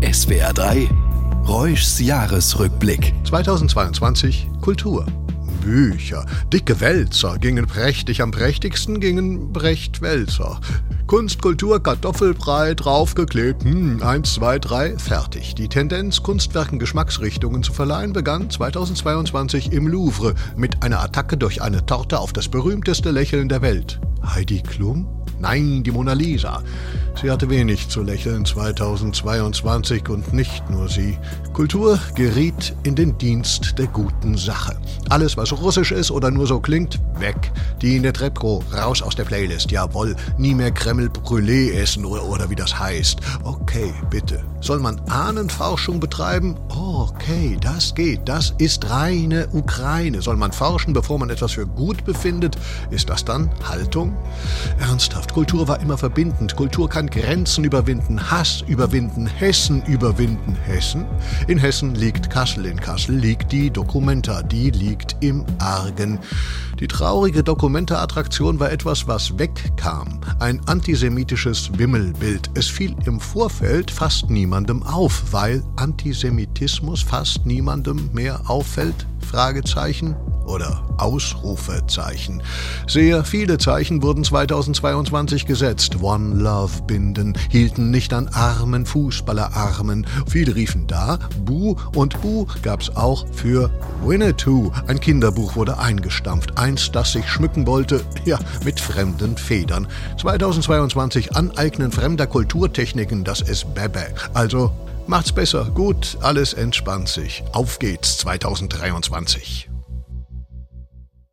SWR 3 Reuschs Jahresrückblick. 2022 Kultur. Bücher, dicke Wälzer gingen prächtig, am prächtigsten gingen Brecht-Wälzer. Kunst, Kultur, Kartoffelbrei, draufgeklebt, hm, eins, zwei, drei, fertig. Die Tendenz, Kunstwerken Geschmacksrichtungen zu verleihen, begann 2022 im Louvre mit einer Attacke durch eine Torte auf das berühmteste Lächeln der Welt. Heidi Klum? Nein, die Mona Lisa. Sie hatte wenig zu lächeln 2022 und nicht nur sie. Kultur geriet in den Dienst der guten Sache. Alles, was russisch ist oder nur so klingt, weg. Die Netrebko, raus aus der Playlist. Jawohl, nie mehr Kreml Brûlé essen oder, oder wie das heißt. Okay, bitte. Soll man Ahnenforschung betreiben? Okay, das geht. Das ist reine Ukraine. Soll man forschen, bevor man etwas für gut befindet? Ist das dann Haltung? Ernsthaft, Kultur war immer verbindend. Kultur kann Grenzen überwinden, Hass überwinden, Hessen überwinden. Hessen? In Hessen liegt Kassel. In Kassel liegt die Documenta. Die liegt im Argen. Die traurige Documenta-Attraktion war etwas, was wegkam. Ein antisemitisches Wimmelbild. Es fiel im Vorfeld fast niemandem auf, weil Antisemitismus fast niemandem mehr auffällt? Fragezeichen oder Ausrufezeichen. Sehr viele Zeichen wurden 2022 gesetzt. One Love Binden hielten nicht an armen Fußballerarmen. Viele riefen da Bu und Bu gab's auch für Winnetou. Ein Kinderbuch wurde eingestampft. Eins, das sich schmücken wollte, ja, mit fremden Federn. 2022 Aneignen fremder Kulturtechniken, das ist Bebe. Also Macht's besser, gut, alles entspannt sich. Auf geht's 2023.